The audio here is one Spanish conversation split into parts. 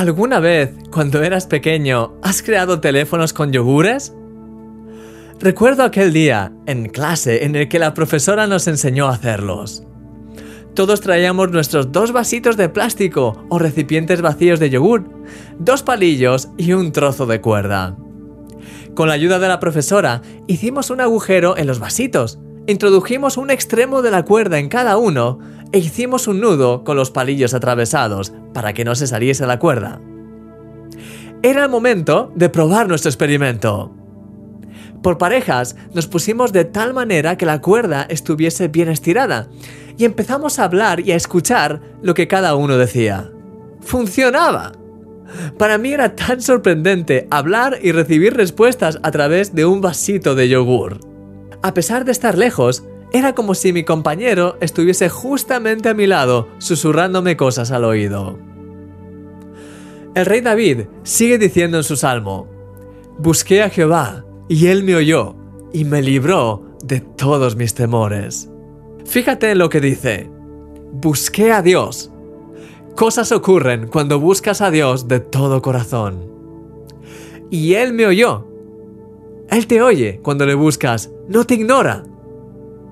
¿Alguna vez, cuando eras pequeño, has creado teléfonos con yogures? Recuerdo aquel día, en clase, en el que la profesora nos enseñó a hacerlos. Todos traíamos nuestros dos vasitos de plástico o recipientes vacíos de yogur, dos palillos y un trozo de cuerda. Con la ayuda de la profesora, hicimos un agujero en los vasitos, introdujimos un extremo de la cuerda en cada uno e hicimos un nudo con los palillos atravesados para que no se saliese la cuerda. Era el momento de probar nuestro experimento. Por parejas nos pusimos de tal manera que la cuerda estuviese bien estirada y empezamos a hablar y a escuchar lo que cada uno decía. ¡Funcionaba! Para mí era tan sorprendente hablar y recibir respuestas a través de un vasito de yogur. A pesar de estar lejos, era como si mi compañero estuviese justamente a mi lado, susurrándome cosas al oído. El rey David sigue diciendo en su salmo, Busqué a Jehová, y él me oyó, y me libró de todos mis temores. Fíjate en lo que dice, Busqué a Dios. Cosas ocurren cuando buscas a Dios de todo corazón. Y Él me oyó. Él te oye cuando le buscas, no te ignora.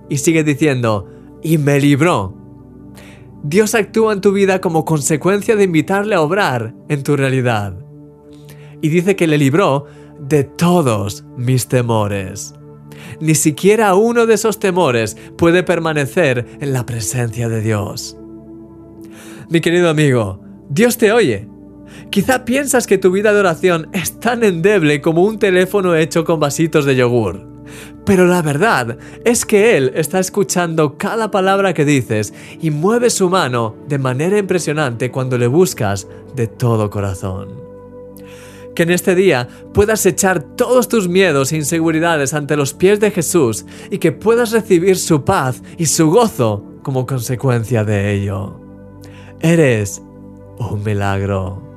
Y sigue diciendo, y me libró. Dios actúa en tu vida como consecuencia de invitarle a obrar en tu realidad. Y dice que le libró de todos mis temores. Ni siquiera uno de esos temores puede permanecer en la presencia de Dios. Mi querido amigo, Dios te oye. Quizá piensas que tu vida de oración es tan endeble como un teléfono hecho con vasitos de yogur. Pero la verdad es que Él está escuchando cada palabra que dices y mueve su mano de manera impresionante cuando le buscas de todo corazón. Que en este día puedas echar todos tus miedos e inseguridades ante los pies de Jesús y que puedas recibir su paz y su gozo como consecuencia de ello. Eres un milagro.